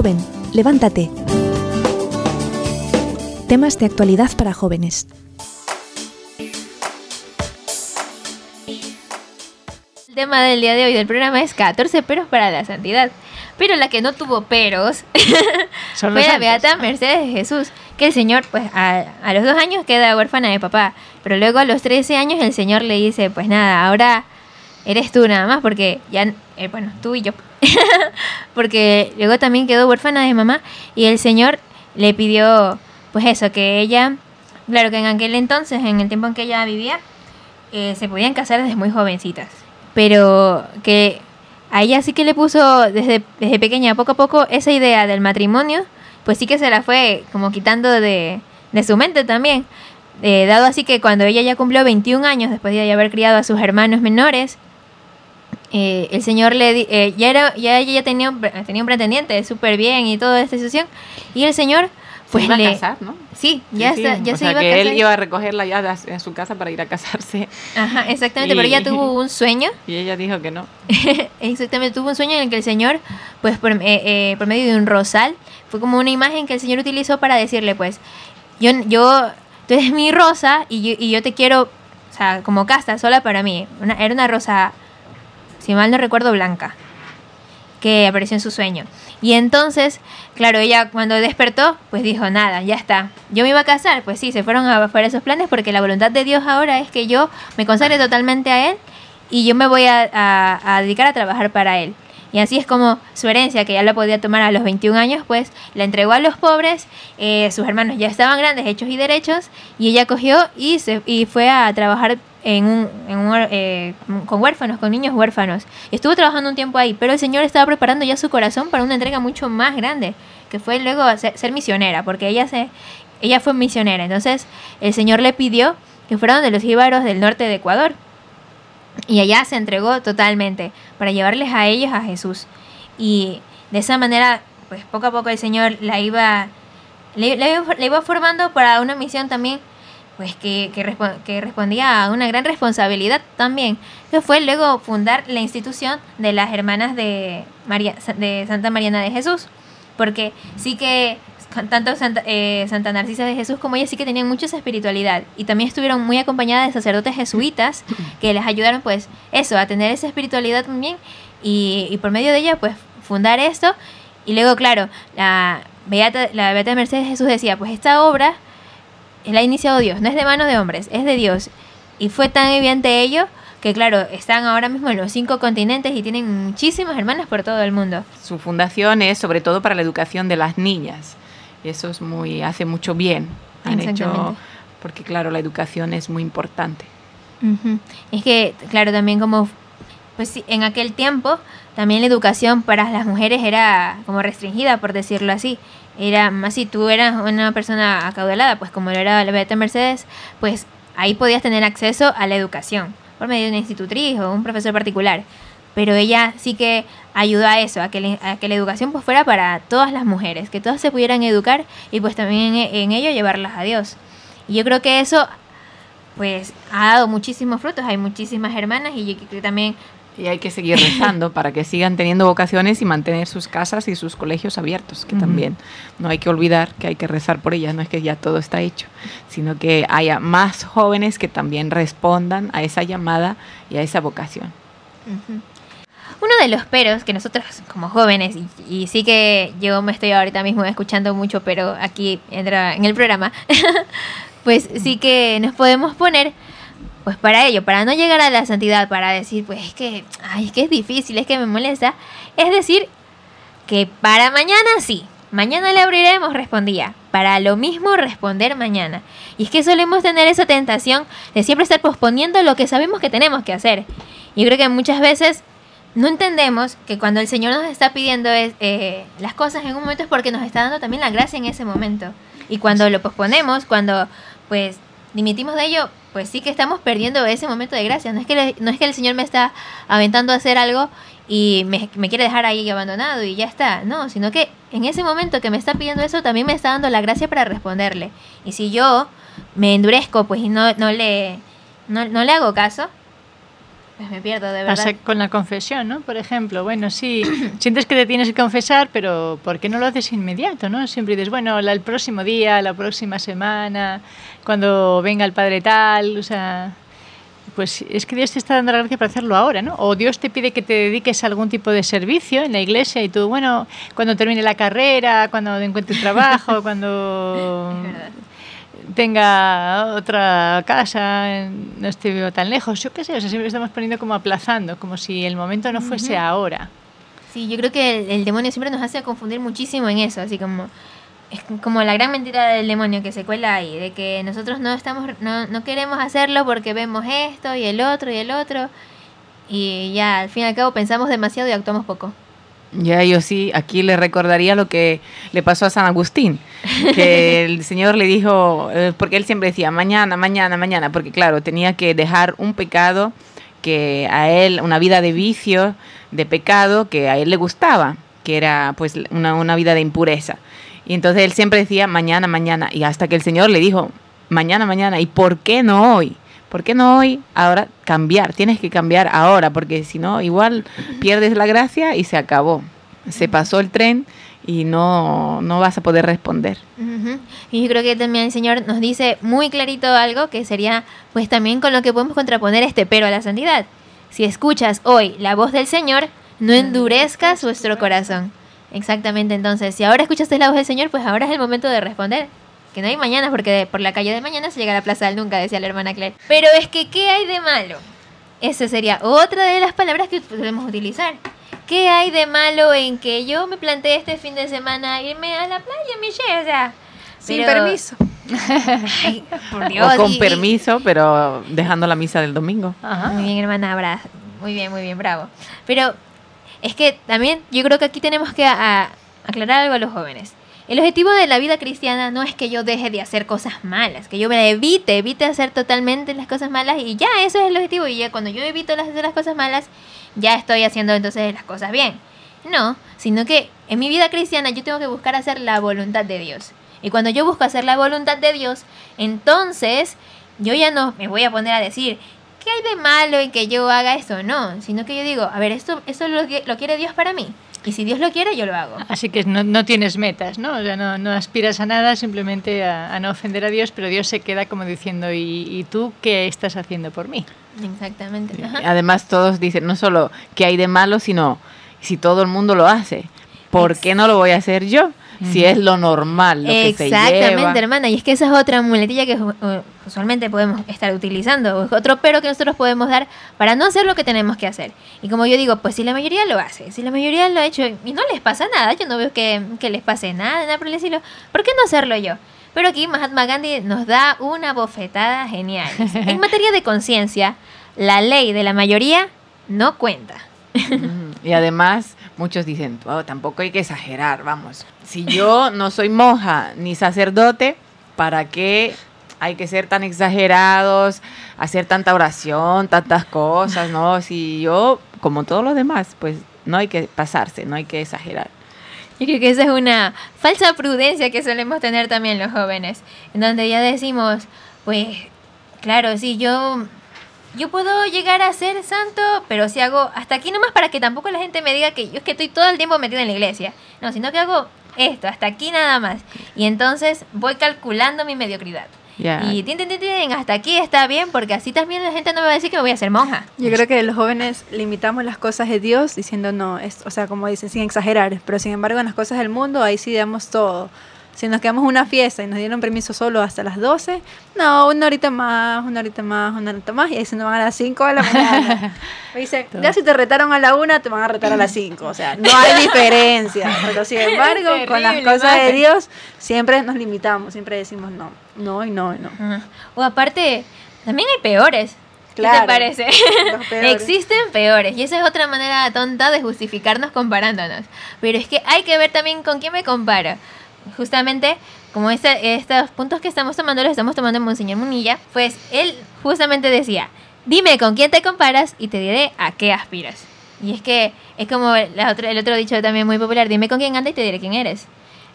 Joven, levántate. Temas de actualidad para jóvenes. El tema del día de hoy del programa es 14 peros para la santidad. Pero la que no tuvo peros Son fue la santos. Beata Mercedes de Jesús, que el Señor, pues a, a los dos años queda huérfana de papá, pero luego a los 13 años el Señor le dice, pues nada, ahora eres tú nada más, porque ya, eh, bueno, tú y yo, porque luego también quedó huérfana de mamá y el Señor le pidió, pues eso, que ella, claro que en aquel entonces, en el tiempo en que ella vivía, eh, se podían casar desde muy jovencitas, pero que a ella sí que le puso desde, desde pequeña, poco a poco, esa idea del matrimonio, pues sí que se la fue como quitando de, de su mente también. Eh, dado así que cuando ella ya cumplió 21 años, después de haber criado a sus hermanos menores, eh, el señor le eh, ya era ya ella ya tenía un, tenía un pretendiente súper bien y toda esta situación y el señor pues se iba le a casar, ¿no? sí ya Sí, sí. ya o se sea, iba a que casar él iba a recogerla ya en su casa para ir a casarse Ajá, exactamente pero ella tuvo un sueño y ella dijo que no. Exactamente, tuvo un sueño en el que el Señor, pues por, eh, eh, por medio de un rosal, fue como una imagen que el Señor utilizó para decirle, pues, yo, yo tú eres mi rosa y yo, y yo te quiero, o sea, como casta, sola para mí. Una- era una rosa, si mal no recuerdo, blanca, que apareció en su sueño. Y entonces, claro, ella cuando despertó, pues dijo, nada, ya está. Yo me iba a casar, pues sí, se fueron a afuera esos planes porque la voluntad de Dios ahora es que yo me consagre totalmente a Él y yo me voy a dedicar a trabajar para Él. Y así es como su herencia, que ya la podía tomar a los 21 años, pues la entregó a los pobres, eh, sus hermanos ya estaban grandes, hechos y derechos, y ella cogió y, se, y fue a trabajar en un, eh, con huérfanos, con niños huérfanos. Estuvo trabajando un tiempo ahí, pero el Señor estaba preparando ya su corazón para una entrega mucho más grande, que fue luego ser, ser misionera, porque ella, se, ella fue misionera. Entonces el Señor le pidió que fuera donde los jíbaros del norte de Ecuador. Y allá se entregó totalmente para llevarles a ellos a Jesús. Y de esa manera, pues poco a poco el Señor la iba, le, la iba formando para una misión también, pues que, que, que respondía a una gran responsabilidad también, que fue luego fundar la institución de las hermanas de, María, de Santa Mariana de Jesús. Porque sí que tanto Santa, eh, Santa Narcisa de Jesús como ella sí que tenían mucha espiritualidad y también estuvieron muy acompañadas de sacerdotes jesuitas que les ayudaron pues eso, a tener esa espiritualidad también y, y por medio de ella pues fundar esto y luego claro, la Beata, la Beata Mercedes Jesús decía pues esta obra la ha iniciado Dios, no es de manos de hombres, es de Dios y fue tan evidente ello que claro, están ahora mismo en los cinco continentes y tienen muchísimas hermanas por todo el mundo. Su fundación es sobre todo para la educación de las niñas. Y eso es muy, hace mucho bien. Han hecho, porque claro, la educación es muy importante. Ujú. Es que, claro, también como, pues en aquel tiempo, también la educación para las mujeres era como restringida, por decirlo así. Era más si tú eras una persona acaudalada, pues como lo era la Beata Mercedes, pues ahí podías tener acceso a la educación por medio de una institutriz o un profesor particular. Pero ella sí que ayudó a eso, a que, le- a que la educación pues fuera para todas las mujeres, que todas se pudieran educar y pues también en, en ello llevarlas a Dios. Y yo creo que eso pues ha dado muchísimos frutos, hay muchísimas hermanas y yo creo que también Y hay que seguir rezando para que sigan teniendo vocaciones y mantener sus casas y sus colegios abiertos, que también no hay que olvidar que hay que rezar por ellas, no es que ya todo está hecho, sino que haya más jóvenes que también respondan a esa llamada y a esa vocación. Uno de los peros que nosotros como jóvenes, y, y sí que yo me estoy ahorita mismo escuchando mucho, pero aquí entra en el programa, pues sí que nos podemos poner, pues para ello, para no llegar a la santidad, para decir, pues es que, ay, es que es difícil, es que me molesta, es decir, que para mañana sí, mañana le abriremos, respondía. Para lo mismo responder mañana. Y es que solemos tener esa tentación de siempre estar posponiendo lo que sabemos que tenemos que hacer. Y creo que muchas veces no entendemos que cuando el Señor nos está pidiendo es- eh, las cosas en un momento es porque nos está dando también la gracia en ese momento. Y cuando lo posponemos, cuando pues dimitimos de ello, pues sí que estamos perdiendo ese momento de gracia. No es que, le- no es que el Señor me está aventando a hacer algo y me, me quiere dejar ahí abandonado y ya está. No, sino que en ese momento que me está pidiendo eso, también me está dando la gracia para responderle. Y si yo me endurezco, pues y no, no, le, no, no le hago caso, pues me pierdo, de verdad. Pasa con la confesión, ¿no? Por ejemplo, bueno, sí, sientes que te tienes que confesar, pero ¿por qué no lo haces inmediato, no? Siempre dices, bueno, la- el próximo día, la próxima semana, cuando venga el padre tal, o sea, pues es que Dios te está dando la gracia para hacerlo ahora, ¿no? O Dios te pide que te dediques a algún tipo de servicio en la iglesia y tú, bueno, cuando termine la carrera, cuando encuentre trabajo, cuando. Tenga otra casa, no esté vivo tan lejos, yo qué sé, o sea, siempre estamos poniendo como aplazando, como si el momento no fuese ahora. Sí, yo creo que el, el demonio siempre nos hace confundir muchísimo en eso, así como es como la gran mentira del demonio que se cuela ahí, de que nosotros no estamos, no, no queremos hacerlo porque vemos esto y el otro y el otro, y ya al fin y al cabo pensamos demasiado y actuamos poco. Ya yo sí, aquí le recordaría lo que le pasó a San Agustín, que el Señor le dijo, eh, porque él siempre decía, mañana, mañana, mañana, porque claro, tenía que dejar un pecado que a él, una vida de vicio, de pecado, que a él le gustaba, que era pues una, una vida de impureza. Y entonces él siempre decía, mañana, mañana, y hasta que el Señor le dijo, mañana, mañana, ¿y por qué no hoy? ¿Por qué no hoy? Ahora cambiar, tienes que cambiar ahora, porque si no, igual pierdes la gracia y se acabó. Se pasó el tren y no, no vas a poder responder. Y yo creo que también el Señor nos dice muy clarito algo que sería, pues también con lo que podemos contraponer este pero a la santidad. Si escuchas hoy la voz del Señor, no endurezcas vuestro corazón. Exactamente, entonces, si ahora escuchaste la voz del Señor, pues ahora es el momento de responder. Que no hay mañana, porque de- por la calle de mañana se llega a la plaza del nunca, decía la hermana Claire. Pero es que, ¿qué hay de malo? Esa sería otra de las palabras que podemos utilizar. ¿Qué hay de malo en que yo me planteé este fin de semana irme a la playa, Michelle? O sea, Sin pero- permiso. Ay, por Dios. o con y- y- permiso, pero dejando la misa del domingo. Ajá. Muy bien, hermana, bra- muy bien, muy bien, bravo. Pero es que también yo creo que aquí tenemos que a- aclarar algo a los jóvenes. El objetivo de la vida cristiana no es que yo deje de hacer cosas malas, que yo me evite, evite hacer totalmente las cosas malas y ya, eso es el objetivo. Y ya cuando yo evito hacer las cosas malas, ya estoy haciendo entonces las cosas bien. No, sino que en mi vida cristiana yo tengo que buscar hacer la voluntad de Dios. Y cuando yo busco hacer la voluntad de Dios, entonces yo ya no me voy a poner a decir, ¿qué hay de malo en que yo haga esto? No, sino que yo digo, a ver, esto, esto lo, que- lo quiere Dios para mí. Y si Dios lo quiere, yo lo hago. Así que no, no tienes metas, ¿no? O sea, no, no aspiras a nada, simplemente a, a no ofender a Dios, pero Dios se queda como diciendo, ¿y, y tú qué estás haciendo por mí? Exactamente. ajá. Además, todos dicen no solo que hay de malo, sino si todo el mundo lo hace, ¿por qué no lo voy a hacer yo? Si es lo normal, lo que se lleva. Exactamente, hermana. Y es que esa es otra muletilla que uh, usualmente podemos estar utilizando. Otro pero que nosotros podemos dar para no hacer lo que tenemos que hacer. Y como yo digo, pues si la mayoría lo hace, si la mayoría lo ha hecho y no les pasa nada, yo no veo que, que les pase nada, nada por el estilo, ¿por qué no hacerlo yo? Pero aquí Mahatma Gandhi nos da una bofetada genial. En materia de conciencia, la ley de la mayoría no cuenta. Y además, muchos dicen, "Oh, tampoco hay que exagerar, vamos. Si yo no soy monja ni sacerdote, ¿para qué hay que ser tan exagerados, hacer tanta oración, tantas cosas, no? Si yo, como todos los demás, pues no hay que pasarse, no hay que exagerar. Yo creo que esa es una falsa prudencia que solemos tener también los jóvenes, en donde ya decimos, pues, claro, sí, yo, yo puedo llegar a ser santo, pero si hago hasta aquí nomás para que tampoco la gente me diga que yo es que estoy todo el tiempo metido en la iglesia, no, sino que hago esto, hasta aquí nada más, y entonces voy calculando mi mediocridad. Y tin, tin, tin, tin, hasta aquí está bien, porque así también la gente no me va a decir que me voy a hacer monja. Yo creo que los jóvenes limitamos las cosas de Dios diciendo no, es, o sea, como dicen, sin exagerar, pero sin embargo en las cosas del mundo ahí sí damos todo. Si nos quedamos una fiesta y nos dieron permiso solo hasta las 12, no, una horita más, una horita más, una horita más, y ahí se nos van a las 5 de la mañana. Me dicen, ya si te retaron a la 1, te van a retar a las 5, o sea, no hay diferencia. Pero sin embargo, con las Terrible cosas de imagen. Dios, siempre nos limitamos, siempre decimos no, no y no y no. Ajá. O aparte, también hay peores. ¿Qué Claro, te parece? peores. Existen peores. Y esa es otra manera tonta de justificarnos comparándonos. Pero es que hay que ver también con quién me comparo. Justamente, como este- estos puntos que estamos tomando, los estamos tomando en Monseñor Munilla, pues él justamente decía, dime con quién te comparas y te diré a qué aspiras. Y es que es como la otra- el otro dicho también muy popular, dime con quién andas y te diré quién eres.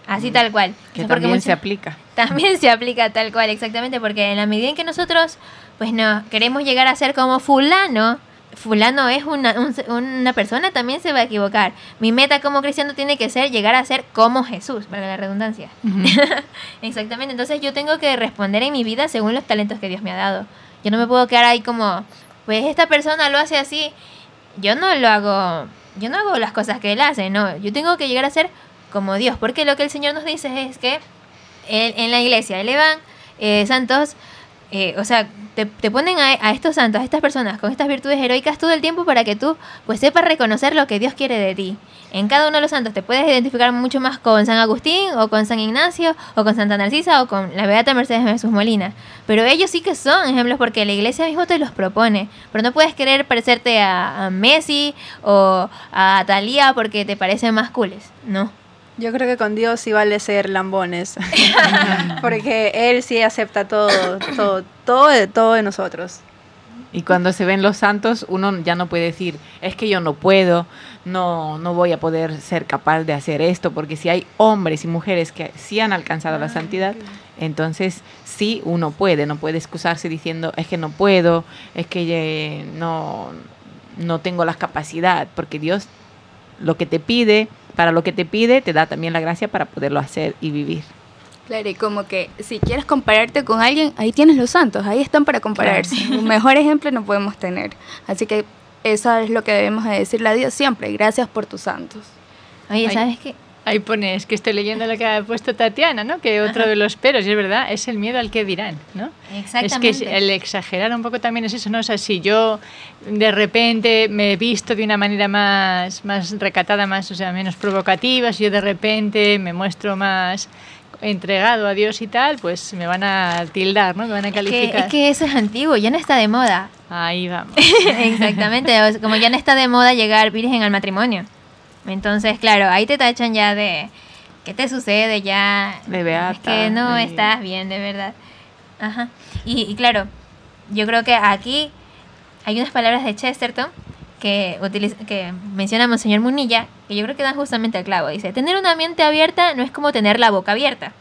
Así tal cual. Mm. Que también se aplica. también se aplica tal cual, exactamente, porque en la medida en que nosotros pues no queremos llegar a ser como fulano, fulano es una, un- una persona, también se va a equivocar. Mi meta como cristiano tiene que ser llegar a ser como Jesús, para la redundancia. Exactamente, entonces yo tengo que responder en mi vida según los talentos que Dios me ha dado. Yo no me puedo quedar ahí como, pues esta persona lo hace así, yo no lo hago, yo no hago las cosas que él hace, no, yo tengo que llegar a ser como Dios, porque lo que el Señor nos dice es que él- en la iglesia elevan eh, santos, eh, o sea, te, ponen a, estos santos, a estas personas con estas virtudes heroicas todo el tiempo para que tú pues sepas reconocer lo que Dios quiere de ti. En cada uno de los santos te puedes identificar mucho más con San Agustín o con San Ignacio o con Santa Narcisa o con la Beata Mercedes Jesús Molina. Pero ellos sí que son ejemplos porque la iglesia mismo te los propone. Pero no puedes querer parecerte a, Messi o a Thalía porque te parecen más cooles. No. Yo creo que con Dios sí vale ser lambones. Porque Él sí acepta todo, todo, todo de, todo de nosotros. Y cuando se ven los santos, uno ya no puede decir, es que yo no puedo, no, no voy a poder ser capaz de hacer esto, porque si hay hombres y mujeres que sí han alcanzado la santidad, entonces sí uno puede, no puede excusarse diciendo, es que no puedo, es que eh, no, no tengo la capacidad, porque Dios lo que te pide, para lo que te pide, te da también la gracia para poderlo hacer y vivir. Claro, y como que si quieres compararte con alguien, ahí tienes los santos, ahí están para compararse. Un mejor ejemplo no podemos tener. Así que eso es lo que debemos de decirle a Dios siempre, gracias por tus santos. Oye, Ay. ¿sabes qué? Ahí pones que estoy leyendo lo que ha puesto Tatiana, ¿no? Que otro de los peros, y es verdad, es el miedo al que dirán, ¿no? Exactamente. Es que el exagerar un poco también es eso, ¿no? O sea, si yo de repente me he visto de una manera más, más recatada, más, o sea, menos provocativa, si yo de repente me muestro más entregado a Dios y tal, pues me van a tildar, ¿no? Me van a Es que, calificar. es que eso es antiguo, ya no está de moda. Ahí vamos. Exactamente, como ya no está de moda llegar virgen al matrimonio. Entonces, claro, ahí te tachan ya de ¿qué te sucede ya? De beata, Es que no de- estás bien, de verdad. Ajá. Y, y claro, yo creo que aquí hay unas palabras de Chesterton que, utiliza, que menciona Monseñor Munilla, que yo creo que dan justamente al clavo. Dice, tener una mente abierta no es como tener la boca abierta.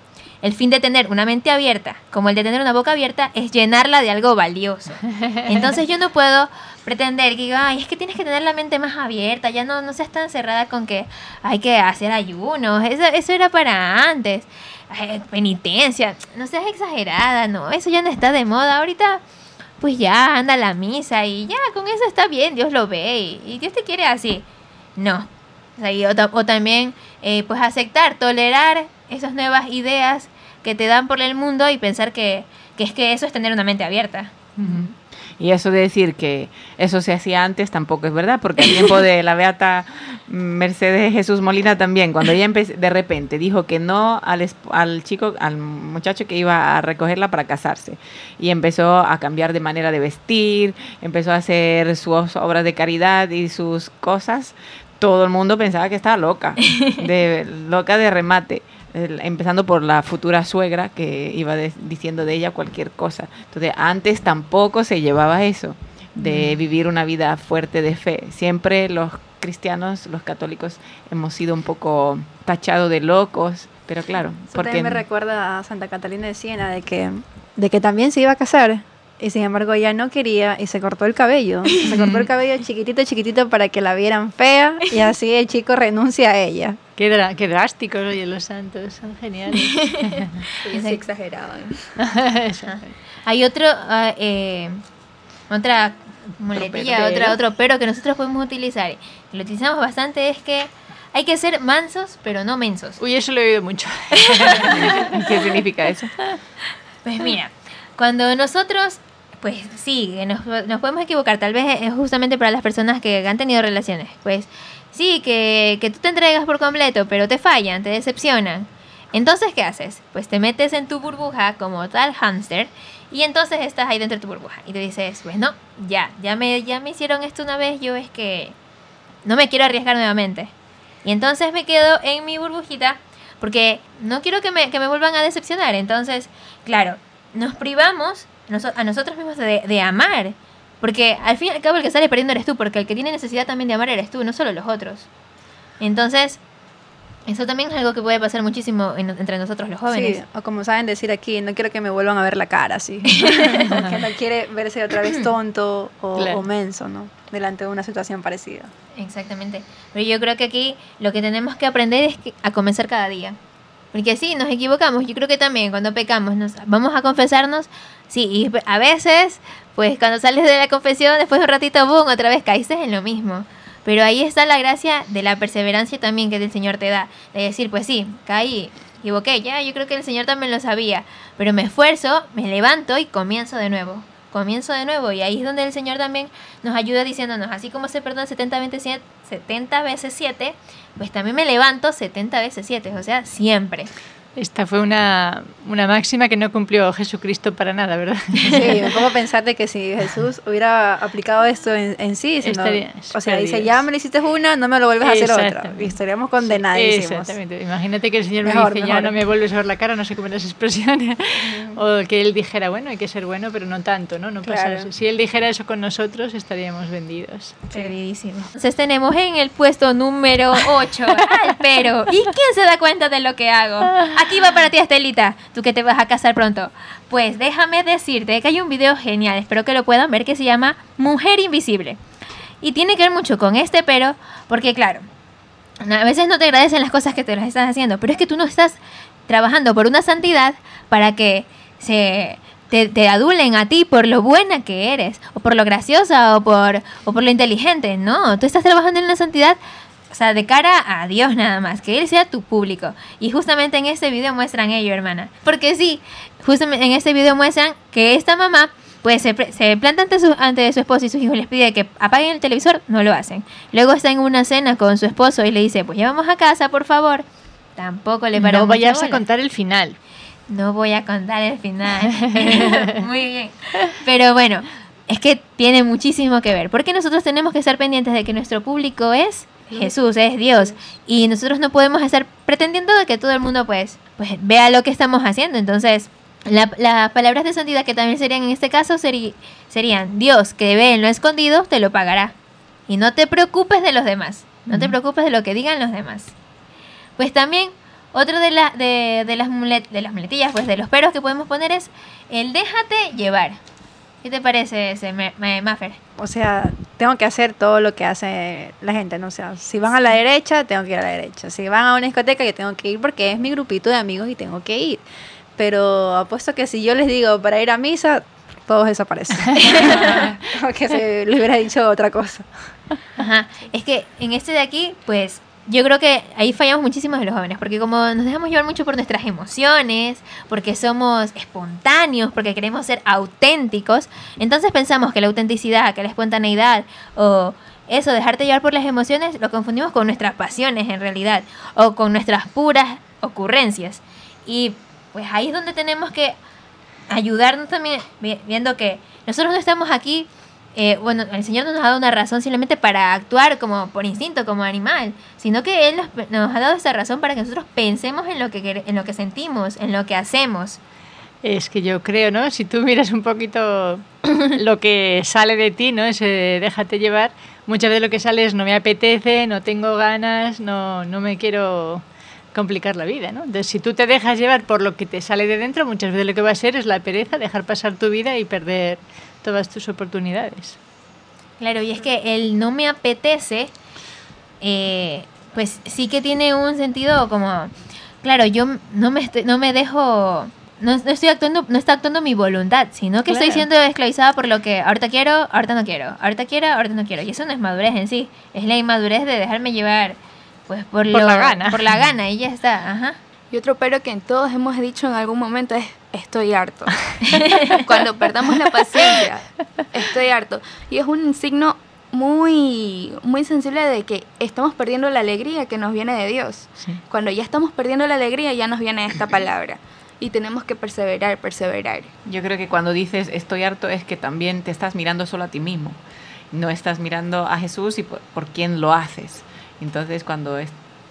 El fin de tener una mente abierta, como el de tener una boca abierta, es llenarla de algo valioso. Entonces yo no puedo pretender que diga, ay, es que tienes que tener la mente más abierta, ya no, no seas tan cerrada con que hay que hacer ayunos, eso, eso era para antes, Ay, penitencia, no seas exagerada, no, eso ya no está de moda, ahorita pues ya anda a la misa y ya con eso está bien, Dios lo ve y, y Dios te quiere así. No. O también eh, pues aceptar, tolerar esas nuevas ideas que te dan por el mundo y pensar que, que es que eso es tener una mente abierta. Y eso de decir que eso se hacía antes tampoco es verdad, porque al tiempo de la beata Mercedes Jesús Molina también, cuando ella de repente dijo que no al, al chico, al muchacho que iba a recogerla para casarse, y empezó a cambiar de manera de vestir, empezó a hacer sus obras de caridad y sus cosas, todo el mundo pensaba que estaba loca, de, loca de remate. El- Empezando por la futura suegra que iba de- diciendo de ella cualquier cosa. Entonces, antes tampoco se llevaba eso, de vivir una vida fuerte de fe. Siempre los cristianos, los católicos, hemos sido un poco tachados de locos, pero claro, Eso porque también me recuerda a Santa Catalina de Siena, de que, de que también se iba a casar. Y sin embargo ella no quería y se cortó el cabello. Se cortó el cabello chiquitito, chiquitito para que la vieran fea y así el chico renuncia a ella. Qué, dra- qué drásticos, oye, los santos, son geniales. Ellos sí exageraban. Hay otro, eh, otra muletilla, otra, otro pero que nosotros podemos utilizar, lo utilizamos bastante, es que hay que ser mansos, pero no mensos. Uy, eso lo he oído mucho. ¿qué significa eso? Pues mira, cuando nosotros, pues sí, nos, nos podemos equivocar, tal vez es justamente para las personas que han tenido relaciones, pues sí, que, que tú te entregas por completo, pero te fallan, te decepcionan. Entonces, ¿qué haces? Pues te metes en tu burbuja como tal hámster y entonces estás ahí dentro de tu burbuja y te dices, pues no, ya, ya me, ya me hicieron esto una vez, yo es que no me quiero arriesgar nuevamente. Y entonces me quedo en mi burbujita porque no quiero que me, que me vuelvan a decepcionar. Entonces, claro, nos privamos a nosotros mismos de, de amar. Porque al fin y al cabo el que sale perdiendo eres tú, porque el que tiene necesidad también de amar eres tú, no solo los otros. Entonces, Eso también es algo que puede pasar muchísimo en- entre nosotros los jóvenes. Sí, o como saben decir aquí, no quiero que me vuelvan a ver la cara, así. Como que no quiere verse otra vez tonto o, Claro. o menso, ¿no? Delante de una situación parecida. Exactamente. Pero yo creo que aquí lo que tenemos que aprender es que- a comenzar cada día. Porque sí, nos equivocamos. Yo creo que también cuando pecamos, nos vamos a confesarnos. Sí, y a veces, pues cuando sales de la confesión, después de un ratito, boom, otra vez caíste en lo mismo. Pero ahí está la gracia de la perseverancia también que el Señor te da. De decir, pues sí, caí, equivoqué, ya, yo creo que el Señor también lo sabía. Pero me esfuerzo, me levanto y comienzo de nuevo. Comienzo de nuevo. Y ahí es donde el Señor también nos ayuda diciéndonos, así como se perdona 70 veces 7, 70 veces 7, pues también me levanto 70 veces 7, o sea, siempre. Esta fue una, una máxima que no cumplió Jesucristo para nada, ¿verdad? Sí, me pongo a pensar de que si Jesús hubiera aplicado esto en, en sí, diciendo- Estaría o sea, dice, ya me lo hiciste una, no me lo vuelves a hacer otra. Y estaríamos condenadísimos. Exactamente. Imagínate que el Señor me Mejor, dice, ya mejor. no me vuelves a ver la cara, no sé cómo las expresiones. o que Él dijera, bueno, hay que ser bueno, pero no tanto, ¿no? No Claro. pasarse. Si Él dijera eso con nosotros, estaríamos vendidos. Perdidísimo. Entonces tenemos en el puesto número 8 al pero. ¿Y quién se da cuenta de lo que hago? Aquí va para ti, Estelita, tú que te vas a casar pronto. Pues déjame decirte que hay un video genial, espero que lo puedan ver, que se llama Mujer Invisible. Y tiene que ver mucho con este pero, porque claro, a veces no te agradecen las cosas que te las estás haciendo, pero es que tú no estás trabajando por una santidad para que se te, te adulen a ti por lo buena que eres, o por lo graciosa, o por, o por lo inteligente. No, tú estás trabajando en una santidad, o sea, de cara a Dios nada más, que Él sea tu público. Y justamente en este video muestran ello, hermana. Porque sí, justamente en este video muestran que esta mamá pues se, se planta ante su, ante su esposo y sus hijos les pide que apaguen el televisor, no lo hacen. Luego está en una cena con su esposo y le dice, pues ya vamos a casa, por favor. Tampoco le paró No vayas a contar el final. No voy a contar el final. Muy bien. Pero bueno, es que tiene muchísimo que ver. Porque nosotros tenemos que estar pendientes de que nuestro público es Jesús, es Dios. Y nosotros no podemos estar pretendiendo de que todo el mundo pues, pues vea lo que estamos haciendo. Entonces, la- las palabras de santidad que también serían en este caso seri- serían Dios que ve en lo escondido, te lo pagará. Y no te preocupes de los demás. No te preocupes de lo que digan los demás. Pues también, otro de, la, de, de las, mulet- de las muletillas, pues de los peros que podemos poner es el déjate llevar. ¿Qué te parece ese, Ma- Ma- Maffer? O sea, tengo que hacer todo lo que hace la gente, ¿no? O sea, si van a la derecha, tengo que ir a la derecha. Si van a una discoteca, yo tengo que ir porque es mi grupito de amigos y tengo que ir. Pero apuesto que si yo les digo para ir a misa, todos desaparecen. Porque se les hubiera dicho otra cosa. Ajá. Es que en este de aquí, pues yo creo que ahí fallamos muchísimo de los jóvenes, porque como nos dejamos llevar mucho por nuestras emociones, porque somos espontáneos, porque queremos ser auténticos, entonces pensamos que la autenticidad, que la espontaneidad o eso, dejarte llevar por las emociones, lo confundimos con nuestras pasiones en realidad, o con nuestras puras ocurrencias. Y pues ahí es donde tenemos que ayudarnos también, vi- viendo que nosotros no estamos aquí, eh, bueno, el Señor no nos ha dado una razón simplemente para actuar como por instinto, como animal, sino que Él nos, nos ha dado esta razón para que nosotros pensemos en lo que, en lo que sentimos, en lo que hacemos. Es que yo creo, ¿no? Si tú miras un poquito lo que sale de ti, ¿no? Ese déjate llevar, muchas veces lo que sale es no me apetece, no tengo ganas, no, no me quiero complicar la vida, ¿no? Entonces, si tú te dejas llevar por lo que te sale de dentro, muchas veces lo que va a ser es la pereza, dejar pasar tu vida y perder todas tus oportunidades. Claro, y es que el no me apetece, eh, pues sí que tiene un sentido como, claro, yo no me, estoy- no me dejo, no, no estoy actuando, no está actuando mi voluntad, sino que estoy siendo esclavizada por lo que ahorita quiero, ahorita no quiero, ahorita quiero, ahorita no quiero. Y eso no es madurez en sí, es la inmadurez de dejarme llevar, pues por, Por lo- la gana. Por la gana, y ya está, ajá. Y otro pero que todos hemos dicho en algún momento es estoy harto. Cuando perdamos la paciencia, estoy harto. Y es un signo muy, muy sensible de que estamos perdiendo la alegría que nos viene de Dios. Sí. Cuando ya estamos perdiendo la alegría, ya nos viene esta palabra. Y tenemos que perseverar, perseverar. Yo creo que cuando dices estoy harto es que también te estás mirando solo a ti mismo. No estás mirando a Jesús y por, por quién lo haces. Entonces cuando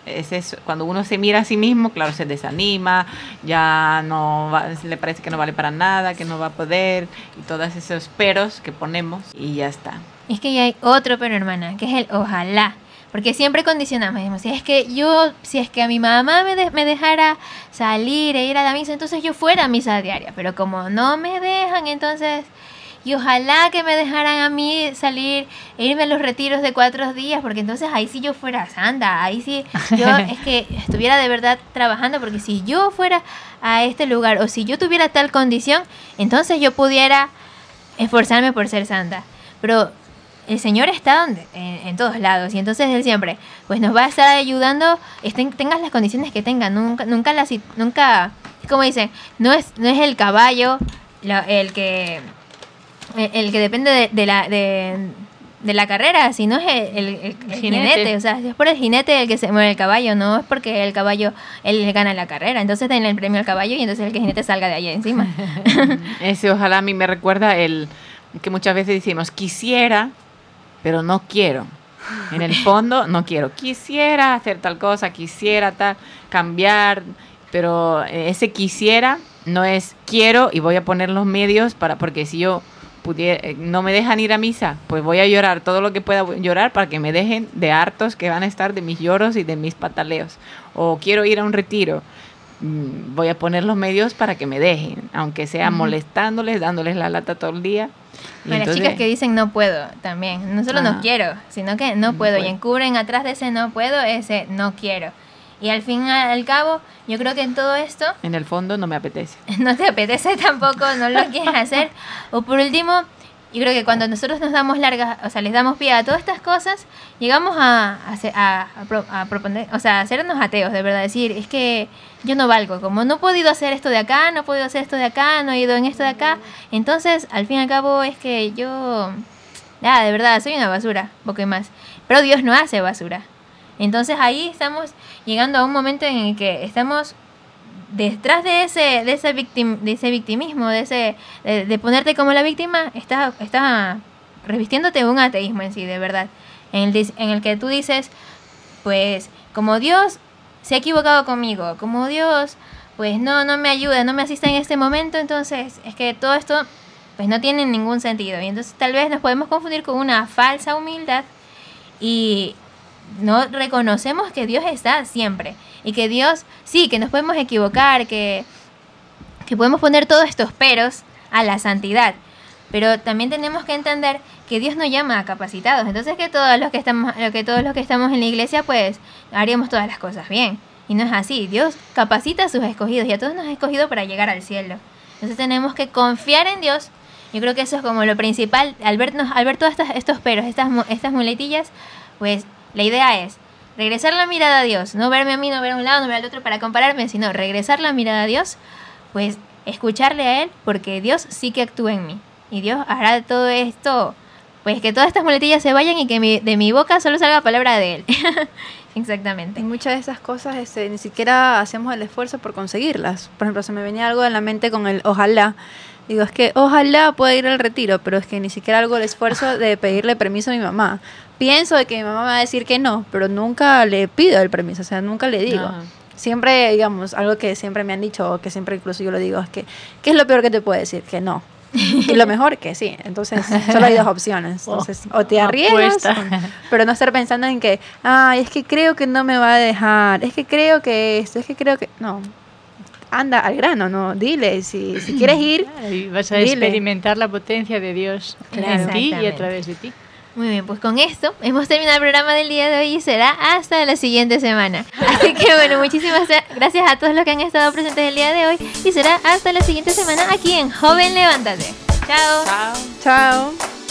es, cuando uno se mira a sí mismo, claro, se desanima, ya no va- le parece que no vale para nada, que no va a poder y todos esos peros que ponemos y ya está. Es que ya hay otro pero hermana, que es el ojalá. Porque siempre condicionamos, si es que yo, si es que a mi mamá me, de- me dejara salir e ir a la misa, entonces yo fuera a misa diaria. Pero como no me dejan, entonces, y ojalá que me dejaran a mí salir e irme a los retiros de cuatro días, porque entonces ahí sí yo fuera santa, ahí sí yo es que estuviera de verdad trabajando, porque si yo fuera a este lugar o si yo tuviera tal condición, entonces yo pudiera esforzarme por ser santa. Pero el Señor está donde, en, en todos lados y entonces Él siempre pues nos va a estar ayudando, estén, tengas las condiciones que tengan, nunca, nunca, la si- nunca, como dicen, no es, no es el caballo la- el que el, el que depende de, de la de, de la carrera, sino es el, el- el- el jinete. jinete. o sea, es por el jinete el que se mueve el caballo, no es porque el caballo él gana la carrera, entonces denle el premio al caballo y entonces el que jinete salga de allá encima. Ese ojalá a mí me recuerda el que muchas veces decimos quisiera, pero no quiero. En el fondo no quiero. Quisiera hacer tal cosa, quisiera tal, cambiar, pero ese quisiera no es quiero y voy a poner los medios para porque si yo pudiera, eh, no me dejan ir a misa, pues voy a llorar todo lo que pueda llorar para que me dejen de hartos que van a estar de mis lloros y de mis pataleos. O quiero ir a un retiro mm, voy a poner los medios para que me dejen, aunque sea molestándoles, dándoles la lata todo el día. Y O las entonces- chicas que dicen no puedo también. No solo no quiero, sino que no No puedo. Y encubren atrás de ese no puedo ese no quiero. Y al fin y al cabo, yo creo que en todo esto en el fondo no me apetece. no te apetece tampoco, no lo quieres hacer. O por último, yo creo que cuando nosotros nos damos largas, o sea, les damos pie a todas estas cosas, llegamos a, a, a- a pro- a proponer, o sea, a hacernos ateos, de verdad, decir, es que yo no valgo, como no he podido hacer esto de acá, no he podido hacer esto de acá, no he ido en esto de acá, entonces, al fin y al cabo, es que yo, ya, de verdad, soy una basura, poco y más. Pero Dios no hace basura. Entonces ahí estamos llegando a un momento en el que estamos detrás de ese de ese victim, de ese victimismo de ese de, de ponerte como la víctima estás está revistiéndote un ateísmo en sí de verdad. En el, en el que tú dices pues como Dios se ha equivocado conmigo como Dios pues no no me ayuda no me asiste en este momento entonces es que todo esto pues no tiene ningún sentido. Y entonces tal vez nos podemos confundir con una falsa humildad y no reconocemos que Dios está siempre y que Dios sí, que nos podemos equivocar, que, que podemos poner todos estos peros a la santidad. Pero también tenemos que entender que Dios nos llama a capacitados. Entonces que todos los que estamos, que todos los que estamos en la iglesia, pues haríamos todas las cosas bien. Y no es así. Dios capacita a sus escogidos y a todos nos ha escogido para llegar al cielo. Entonces tenemos que confiar en Dios. Yo creo que eso es como lo principal. Al vernos, al ver todos estos, peros, estas, estas muletillas, pues la idea es regresar la mirada a Dios. No verme a mí, no ver a un lado, no ver al otro para compararme, sino regresar la mirada a Dios, pues escucharle a Él, porque Dios sí que actúa en mí. Y Dios hará todo esto, pues que todas estas muletillas se vayan y que de mi boca solo salga palabra de Él. Exactamente. Y muchas de esas cosas este, ni siquiera hacemos el esfuerzo por conseguirlas. Por ejemplo, se me venía algo en la mente con el ojalá. Digo, es que ojalá pueda ir al retiro, pero es que ni siquiera hago el esfuerzo de pedirle permiso a mi mamá. Pienso de que mi mamá me va a decir que no, pero nunca le pido el permiso, o sea, nunca le digo. Ajá. Siempre, digamos, algo que siempre me han dicho, o que siempre incluso yo lo digo, es que, ¿qué es lo peor que te puede decir? Que no. Y lo mejor, que sí. Entonces, solo hay dos opciones. Entonces, o te arriesgas, o- pero no estar pensando en que, ay, es que creo que no me va a dejar, es que creo que esto, es que creo que... No, anda al grano, no, dile, si, si quieres ir, Y vas a Dile. experimentar la potencia de Dios Claro. en ti y a través de ti. Muy bien, pues con esto hemos terminado el programa del día de hoy y será hasta la siguiente semana. Así que bueno, muchísimas gracias a todos los que han estado presentes el día de hoy y será hasta la siguiente semana aquí en Joven Levántate. Chao. Chao. chao.